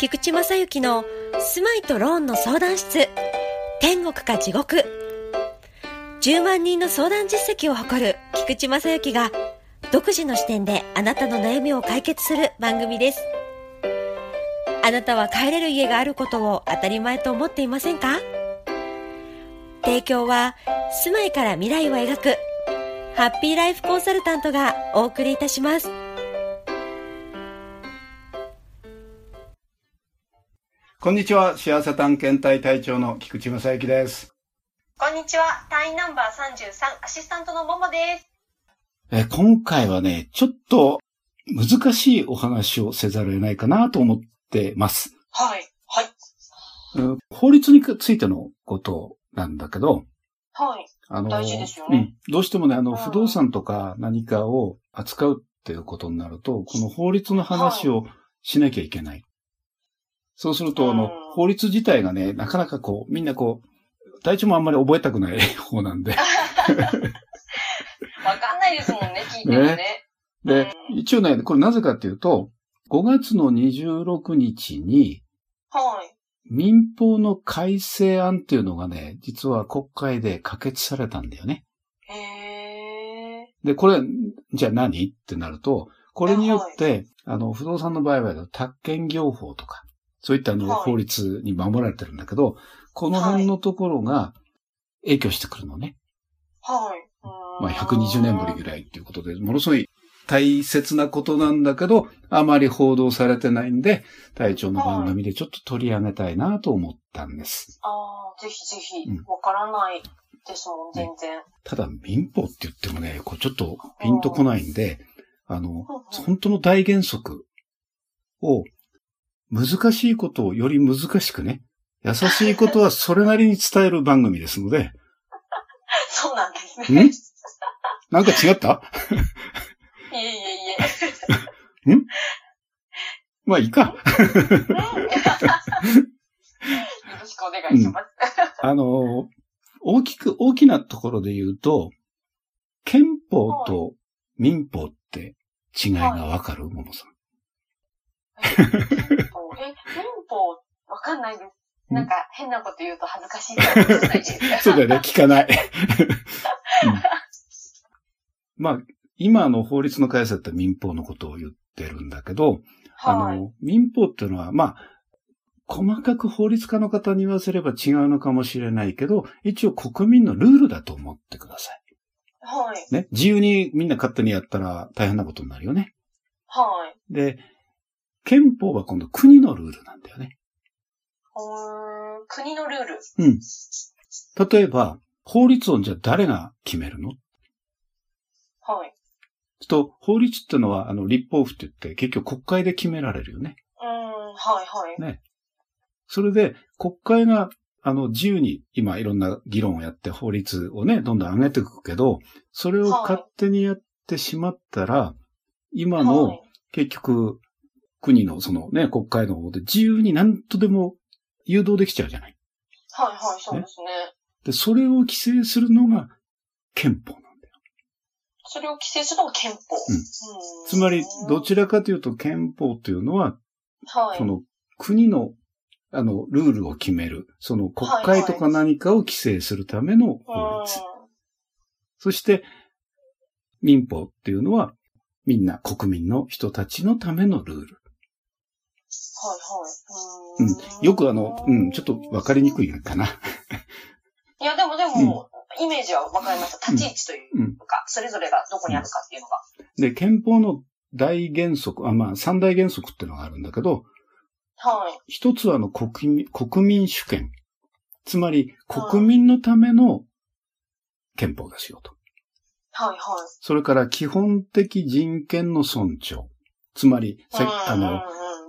菊池正幸の住まいとローンの相談室。天国か地獄。10万人の相談実績を誇る菊池正幸が独自の視点であなたの悩みを解決する番組です。あなたは帰れる家があることを当たり前と思っていませんか？提供は住まいから未来を描くハッピーライフコンサルタントがお送りいたします。こんにちは。幸せ探検隊隊長の菊池正幸です。こんにちは。隊員ナンバー33アシスタントのももです。え今回はね、ちょっと難しいお話をせざるを得ないかなと思ってます。はい。はい。法律についてのことなんだけど、はい。あの、大事ですよね。うん。どうしてもね、あの、不動産とか何かを扱うっていうことになると、この法律の話をしなきゃいけない。そうすると、あの、法律自体がね、なかなかこう、みんなこう、体調もあんまり覚えたくない方なんで。わかんないですもんね、聞いてもね。ねで、一応ね、これなぜかっていうと、5月の26日に、はい。民法の改正案っていうのがね、実は国会で可決されたんだよね。へー。で、これ、じゃあ何？ってなると、これによって、はい、あの、不動産の場合は、宅建業法とか、そういったあの、法律に守られてるんだけど、この辺のところが影響してくるのね。はい。まあ、120年ぶりぐらいっていうことで、ものすごい大切なことなんだけど、あまり報道されてないんで、隊長の番組でちょっと取り上げたいなと思ったんです。ああ、ぜひぜひ、わからないですもん、全然。ただ、民法って言ってもね、こうちょっとピンとこないんで、あの、本当の大原則を難しいことをより難しくね、優しいことはそれなりに伝える番組ですので。そうなんですね。ん？なんか違った？いえいえいえ。ん？まあいいか。よろしくお願いします。うん、あの、大きく、大きなところで言うと、憲法と民法って違いがわかる、ももさん。え、憲法、わかんないです。なんか変なこと言うと恥ずかしいからないですそうだよね、聞かない。うん、まあ、今の法律の改正って民法のことを言ってるんだけど、はい、あの、民法っていうのは、まあ、細かく法律家の方に言わせれば違うのかもしれないけど、一応国民のルールだと思ってください。はい。ね。自由にみんな勝手にやったら大変なことになるよね。はい。で、憲法は今度国のルールなんだよね。国のルールうん。例えば、法律をじゃあ誰が決めるの？はい。と、法律ってのは、あの、立法府って言って、結局国会で決められるよね。うん、はいはい。ね。それで、国会が、あの、自由に今いろんな議論をやって法律をね、どんどん上げていくけど、それを勝手にやってしまったら、はい、今の、結局、国のそのね、国会の方で自由に何とでも誘導できちゃうじゃない。はいはい、そうですね。で、それを規制するのが憲法なんだよ。それを規制するのが憲法。うん。つまり、どちらかというと憲法というのは、はい。その国の、あの、ルールを決める。その国会とか何かを規制するための法律。はいはい、そして、民法っていうのは、みんな国民の人たちのためのルール。はいはい。うん。よくあの、うん、ちょっとわかりにくいかな。いや、でもでも、うん、イメージはわかりました。立ち位置というか、うん、それぞれがどこにあるかっていうのが。で、憲法の大原則、あ、まあ、三大原則っていうのがあるんだけど、はい。一つはあの国民、国民主権。つまり、国民のための憲法ですよと。はいはい。それから基本的人権の尊重。つまり、あの、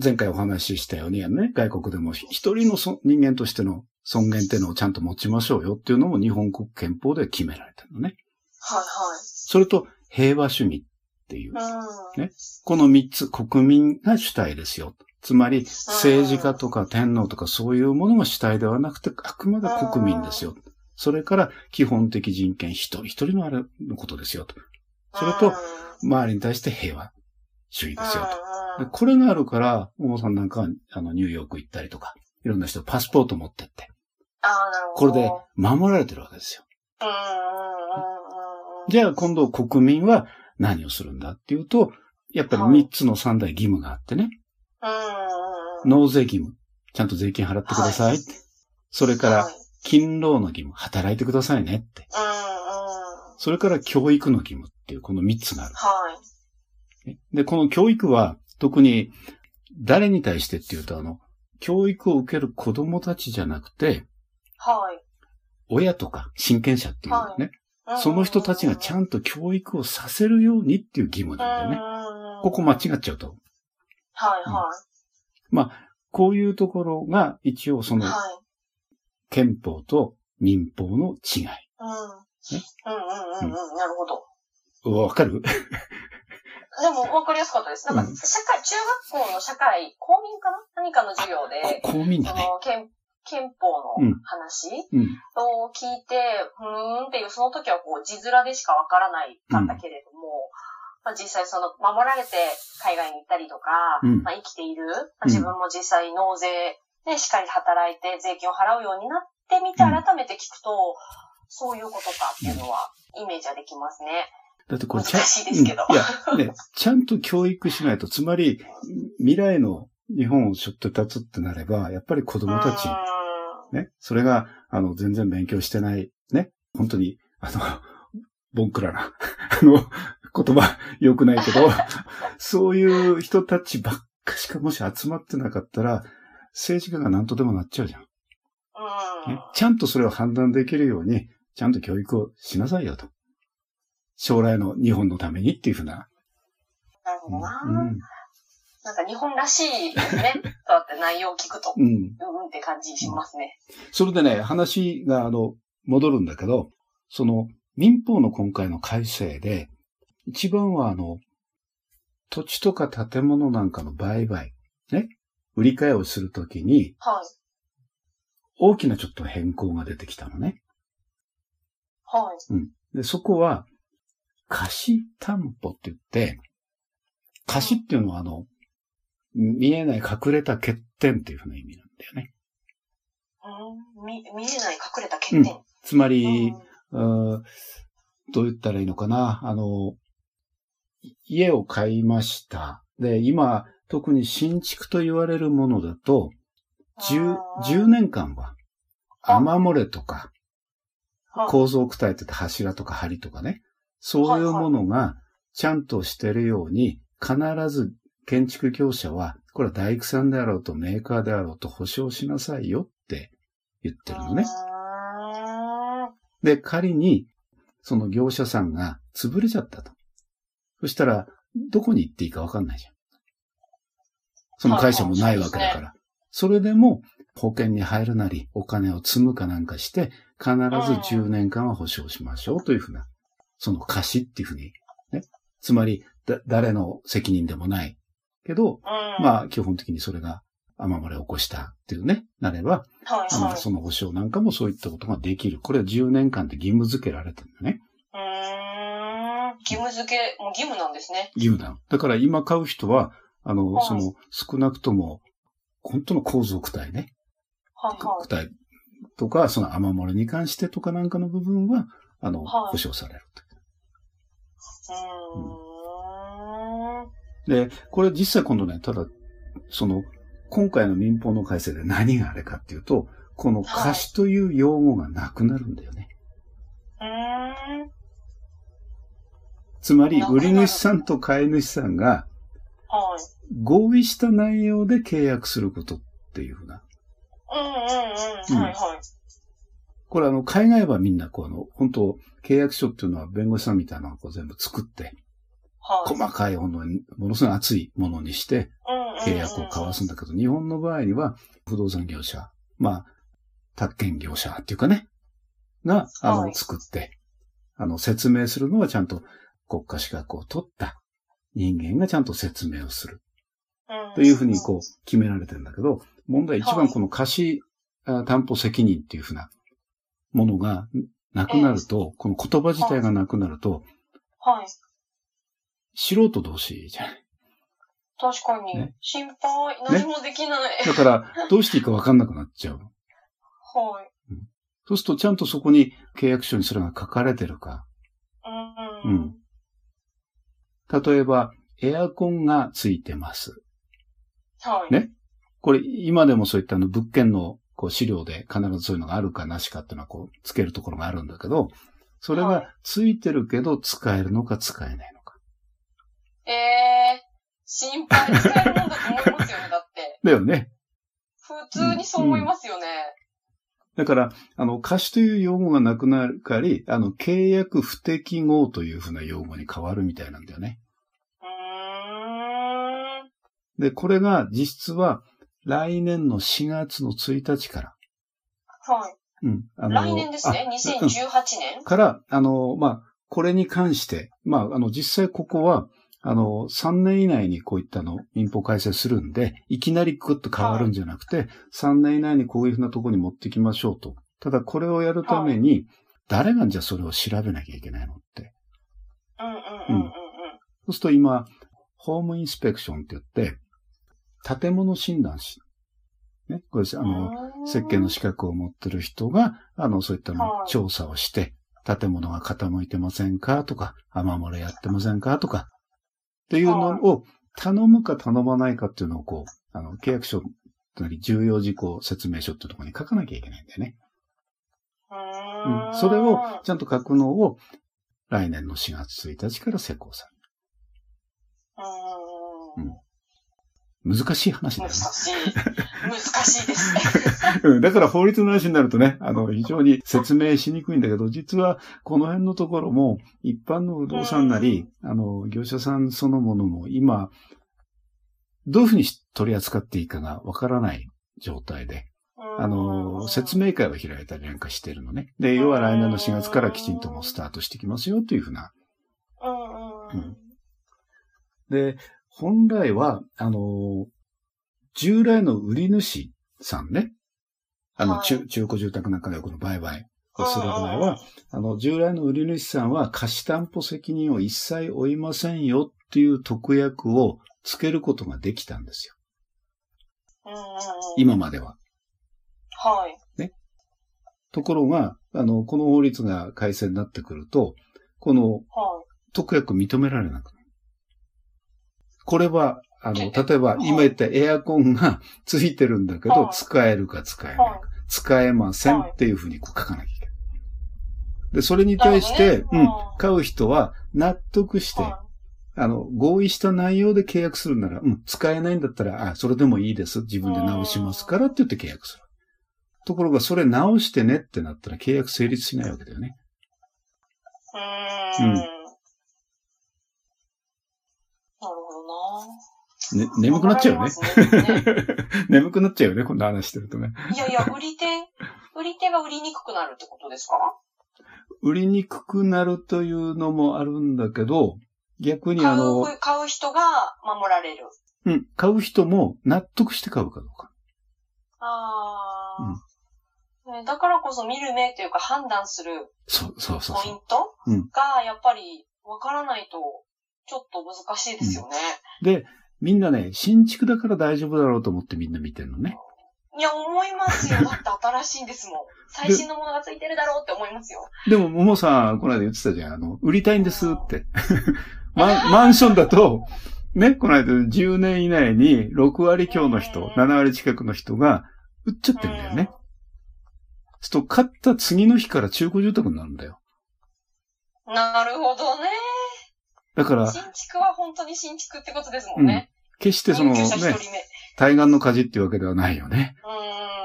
前回お話ししたようにね、外国でも一人の人間としての尊厳っていうのをちゃんと持ちましょうよっていうのも日本国憲法で決められたのね。はいはい。それと平和主義っていう、ね。この三つ国民が主体ですよ。つまり政治家とか天皇とかそういうものが主体ではなくてあくまで国民ですよ。それから基本的人権一人一人のあれのことですよと。それと周りに対して平和主義ですよと。これがあるから、大野さんなんかは、あの、ニューヨーク行ったりとか、いろんな人パスポート持ってって。ああ、なるほど。これで守られてるわけですよ。じゃあ今度国民は何をするんだっていうと、やっぱり3つの3大義務があってね。納税義務。ちゃんと税金払ってくださいって。それから、勤労の義務。働いてくださいねって。それから教育の義務っていうこの3つがある。はい。で、この教育は特に誰に対してっていうと、あの、教育を受ける子供たちじゃなくて、はい。親とか親権者っていうね、はい、その人たちがちゃんと教育をさせるようにっていう義務なんだよね。ここ間違っちゃうと。はいはい。うん、まあ、こういうところが一応その、憲法と民法の違い。うん。ね、うんうんうんうん、なるほど。わかる？でも、わかりやすかったです。なんか、社会、中学校の社会、公民かな？何かの授業で、公民だね。憲憲法の話を聞いて、うん、ふーんっていう、その時はこう、字面でしかわからないかったけれども、まあ、実際その、守られて海外に行ったりとか、うん、まあ、生きている、まあ、自分も実際納税でしっかり働いて税金を払うようになってみて、改めて聞くと、そういうことかっていうのは、イメージはできますね。だってこれ難しいですけど。うん、いや、ね、ちゃんと教育しないと、つまり、未来の日本を背負って立つってなれば、やっぱり子供たち、ね、それが、あの、全然勉強してない、ね、本当に、あの、ボンクラな、あの、言葉良くないけど、そういう人たちばっかしかもし集まってなかったら、政治家が何とでもなっちゃうじゃん。ね、ちゃんとそれを判断できるように、ちゃんと教育をしなさいよと。将来の日本のためにっていうふうな。なるほどな。うん、なんか日本らしいですね。そうやって内容を聞くと。うん。うんって感じしますね。それでね、話が、あの、戻るんだけど、その、民法の今回の改正で、一番はあの、土地とか建物なんかの売買、ね、売り買いをするときに、はい。大きなちょっと変更が出てきたのね。はい。うん。で、そこは、貸担保って言って、貸っていうのはあの、見えない隠れた欠点っていうふうな意味なんだよね。うん、見、見えない隠れた欠点。うん、つまり、うん、どう言ったらいいのかな。あの、家を買いました。で、今、特に新築と言われるものだと、10, 10年間は、雨漏れとか、構造躯体って柱とか梁とかね、そういうものがちゃんとしてるように、必ず建築業者は、これは大工さんであろうとメーカーであろうと保証しなさいよって言ってるのね。で、仮に、その業者さんが潰れちゃったと。そしたら、どこに行っていいかわかんないじゃん。その会社もないわけだから。それでも、保険に入るなり、お金を積むかなんかして、必ず10年間は保証しましょうというふうな、その貸しっていうふうに、ね。つまり、誰の責任でもない。けど、まあ、基本的にそれが雨漏れを起こしたっていうね、なれば、はいはい、その保証なんかもそういったことができる。これは10年間で義務付けられてるんだね。うん。義務付け、もう義務なんですね。義務だ。だから今買う人は、あの、はい、その、少なくとも、本当の構造躯体ね。はいはい。躯体とか、その雨漏れに関してとかなんかの部分は、あの、はい、保証されると。うん、で、これ実際今度ね、ただ、その、今回の民法の改正で何があれかっていうと、この貸しという用語がなくなるんだよね。はい、つまり、売り主さんと買い主さんが、合意した内容で契約することっていうふうな。うんうんうん。はいはい。これあの、海外はみんなこうあの、本当契約書っていうのは弁護士さんみたいなのをこう全部作って、はい、細かいものに、ものすごい熱いものにして、契約を交わすんだけど、日本の場合には、不動産業者、まあ、宅建業者っていうかね、が、あの、作って、あの、説明するのはちゃんと国家資格を取った人間がちゃんと説明をする。というふうにこう決められてるんだけど、問題一番この貸し担保責任っていうふうなものがなくなると、この言葉自体がなくなると、はい。素人同士じゃない？確かに。ね、心配。何もできない。ね、だから、どうしていいかわかんなくなっちゃう。はい、うん。そうすると、ちゃんとそこに契約書にそれが書かれてるか。うん。うん。例えば、エアコンがついてます。はい。ね。これ、今でもそういったあの物件のこう資料で必ずそういうのがあるかなしかっていうのはこう、つけるところがあるんだけど、それがついてるけど使えるのか使えないのか。ええー、心配使えるもんだと思いますよね、だって。だよね。普通にそう思いますよね。うんうん、だから、あの、貸しという用語がなくなるかり、あの、契約不適合というふうな用語に変わるみたいなんだよね。で、これが実質は来年の4月の1日から。はい。うん。あの来年ですね。2018年、から、あの、まあ、これに関して、まあ、あの、実際ここは、あの、3年以内にこういったの民法改正するんで、いきなりグッと変わるんじゃなくて、はい、3年以内にこういうふうなところに持ってきましょうと。ただこれをやるために、はい、誰がじゃあそれを調べなきゃいけないのって。うんうんうんうん、うん。そうすると今、ホームインスペクションって言って、建物診断士。ね、これ、あの、設計の資格を持ってる人が、あの、そういったの調査をして、建物が傾いてませんか？とか、雨漏れやってませんか？とか、っていうのを頼むか頼まないかっていうのをこう、あの、契約書、つまり重要事項説明書っていうところに書かなきゃいけないんだよね。うん、それをちゃんと書くのを来年の4月1日から施行される。うん難しい話だよね。難しい。難しいですね。うん。だから法律の話になるとね、あの、非常に説明しにくいんだけど、実はこの辺のところも、一般の不動産なり、あの、業者さんそのものも今、どういうふうに取り扱っていいかがわからない状態で、あの、説明会を開いたりなんかしてるのね。で、要は来年の4月からきちんともスタートしてきますよというふうな。うん、で、本来は、あの、従来の売り主さんね、あの、中、中古住宅なんかでこの売買をする場合は、あの、従来の売り主さんは貸し担保責任を一切負いませんよっていう特約をつけることができたんですよ。今までは。はい。ね。ところが、あの、この法律が改正になってくると、この、特約認められなくなる。これは、あの、例えば今言ったエアコンがついてるんだけど、使えるか使えないか。使えませんっていうふうにこう書かなきゃいけない。で、それに対して、うん、買う人は納得して、あの、合意した内容で契約するなら、うん、使えないんだったら、あ、それでもいいです。自分で直しますからって言って契約する。ところが、それ直してねってなったら契約成立しないわけだよね。うん。ね、眠くなっちゃうよね。眠くなっちゃうよね、こんな話してるとね。いやいや、売り手、売り手が売りにくくなるってことですか？売りにくくなるというのもあるんだけど、逆にあの、買う人が守られる。うん、買う人も納得して買うかどうか。ああ、うん、だからこそ見る目というか判断するそうそうそうポイントがやっぱりわからないとちょっと難しいですよね。うん、で、みんなね、新築だから大丈夫だろうと思ってみんな見てるのね。いや、思いますよ。だって新しいんですもん。最新のものがついてるだろうって思いますよ。でも、ももさん、この間言ってたじゃん。あの、売りたいんですって。マ マンションだと、ね、この間10年以内に6割強の人、7割近くの人が売っちゃってるんだよね。すと、買った次の日から中古住宅になるんだよ。なるほどね。だから。新築は本当に新築ってことですもんね。うん、決してそのね、対岸の火事っていうわけではないよね。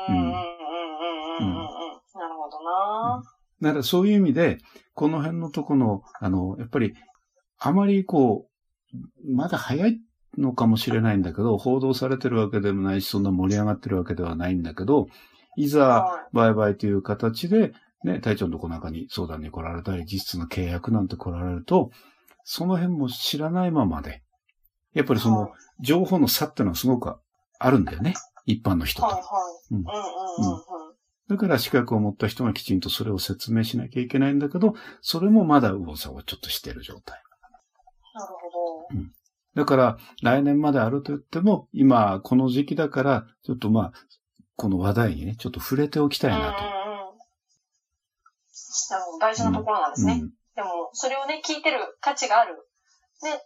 うん。うん。うん。うん。なるほどな、うん、だからそういう意味で、この辺のとこの、あの、やっぱり、あまりこう、まだ早いのかもしれないんだけど、報道されてるわけでもないし、そんな盛り上がってるわけではないんだけど、いざ、売買という形で、ね、隊長のとこ中に相談に来られたり、実質の契約なんて来られると、その辺も知らないままで、やっぱりその情報の差ってのはすごくあるんだよね。一般の人と。だから資格を持った人がきちんとそれを説明しなきゃいけないんだけど、それもまだ右往左往ちょっとしてる状態。なるほど。うん。だから、来年まであると言っても、今、この時期だから、ちょっとまあ、この話題にね、ちょっと触れておきたいなと。うんうん、なるほど、大事なところなんですね。うんうん、でも、それをね、聞いてる価値がある、ね、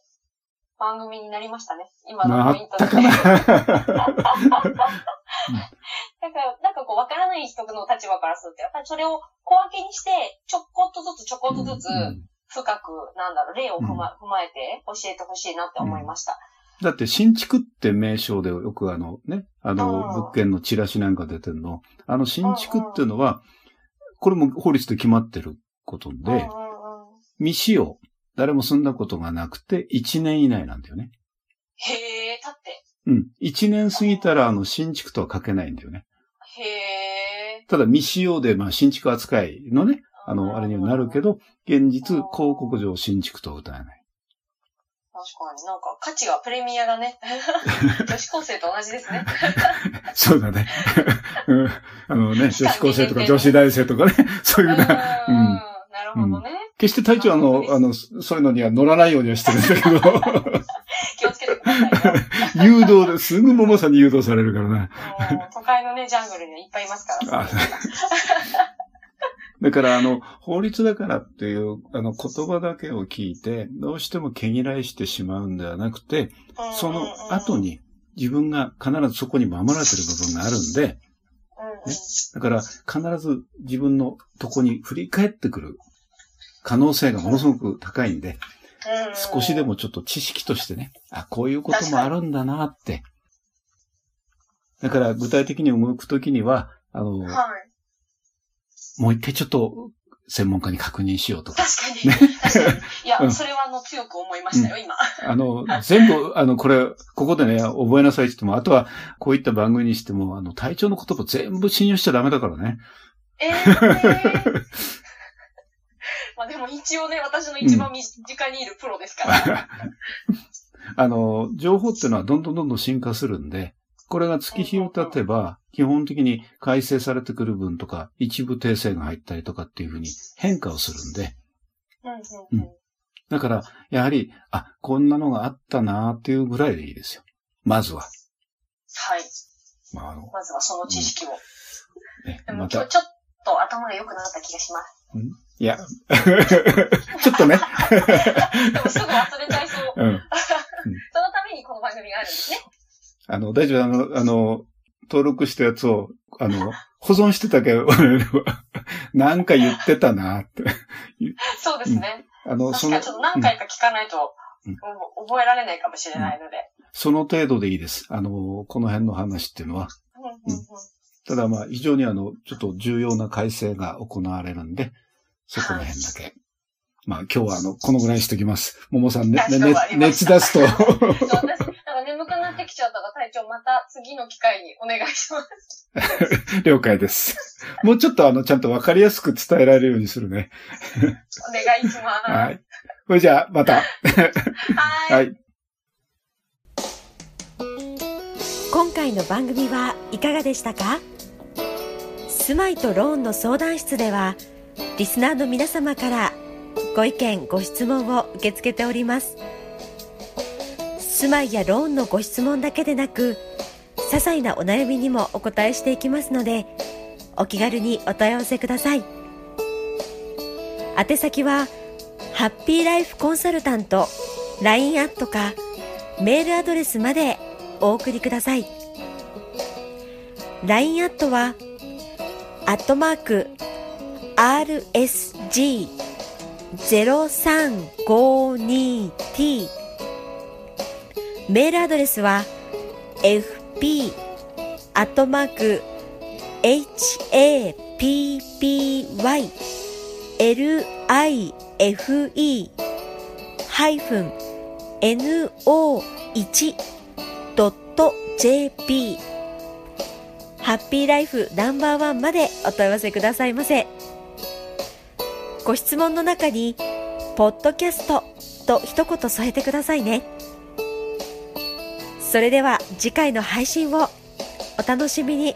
番組になりましたね。今のポイントで。かな なんか、なんかこう、わからない人の立場からすると、やっぱりそれを小分けにして、ちょこっとずつちょこっとずつ、深く、なんだろう、例を踏ま,、踏まえて教えてほしいなって思いました。だって新築って名称でよくあのね、あの、物件のチラシなんか出てるの。あの新築っていうのは、これも法律で決まってることで、未使用、誰も住んだことがなくて1年以内なんだよね。へえ、立って。うん。1年過ぎたらあの新築とは書けないんだよね。へえ。ただ未使用でまあ新築扱いのね、あの、あれにはなるけど、現実、広告上新築とは歌えない。確かになんか価値がプレミアがね、女子高生と同じですね。そうだね。あのね、女子高生とか女子大生とかね、そういうな。うん。なるほどね。決して隊長あの、あの、そういうのには乗らないようにはしてるんだけど。気をつけてください誘導で、すぐ桃さんに誘導されるからな。都会のね、ジャングルにはいっぱいいますから。だから、あの、法律だからっていう、あの、言葉だけを聞いて、どうしても毛嫌いしてしまうんではなくて、その後に自分が必ずそこに守られてる部分があるんで、ね、だから必ず自分のとこに振り返ってくる可能性がものすごく高いんで、少しでもちょっと知識としてね、あ、こういうこともあるんだなって。だから具体的に動くときには、あの、はい、もう一回ちょっと専門家に確認しようとか。確かに。ね、確かに。いや、それはあの強く思いましたよ、今。あの、全部、あの、これ、ここでね、覚えなさいって言っても、あとは、こういった番組にしても、あの、体調の言葉全部信用しちゃダメだからね。ええー。まあでも一応ね、私の一番身近にいるプロですから。あの、情報っていうのはどんどんどんどん進化するんで、これが月日を経てば、基本的に改正されてくる分とか、一部訂正が入ったりとかっていうふうに変化をするんで。うん。だから、やはり、あ、こんなのがあったなっていうぐらいでいいですよ。まずは。はい。まあ、あのまずはその知識を。うん、ね、でも今日ちょっと頭が良くなった気がします。うんいや、ちょっとね。すぐ忘れちゃいそう。うん、そのためにこの番組があるんですね。あの、大丈夫、あの、あの、登録したやつを、あの、保存してたけど、なんか言ってたなって。そうですね。うん、あの、その。ちょっと何回か聞かないと、うん、覚えられないかもしれないので、うん、その程度でいいです。あの、この辺の話っていうのは。ただまあ、非常にあの、ちょっと重要な改正が行われるんで、そこら辺だけ。はい、まあ今日はあの、このぐらいにしときます。桃さんね、ね、熱出すと。眠くなってきちゃったら隊長また次の機会にお願いします。了解です。もうちょっとあの、ちゃんとわかりやすく伝えられるようにするね。お願いします。はい。それじゃあ、また。はいはい。今回の番組はいかがでしたか？住まいとローンの相談室では、リスナーの皆様からご意見、ご質問を受け付けております。住まいやローンのご質問だけでなく些細なお悩みにもお答えしていきますのでお気軽にお問い合わせください宛先はハッピーライフコンサルタント LINE アットかメールアドレスまでお送りください LINE アットはアットマーク RSG0352T メールアドレスは fp アットマーク happylife ハイフン no1.jp ハッピーライフナンバーワンまでお問い合わせくださいませご質問の中にポッドキャストと一言添えてくださいね。それでは次回の配信をお楽しみに。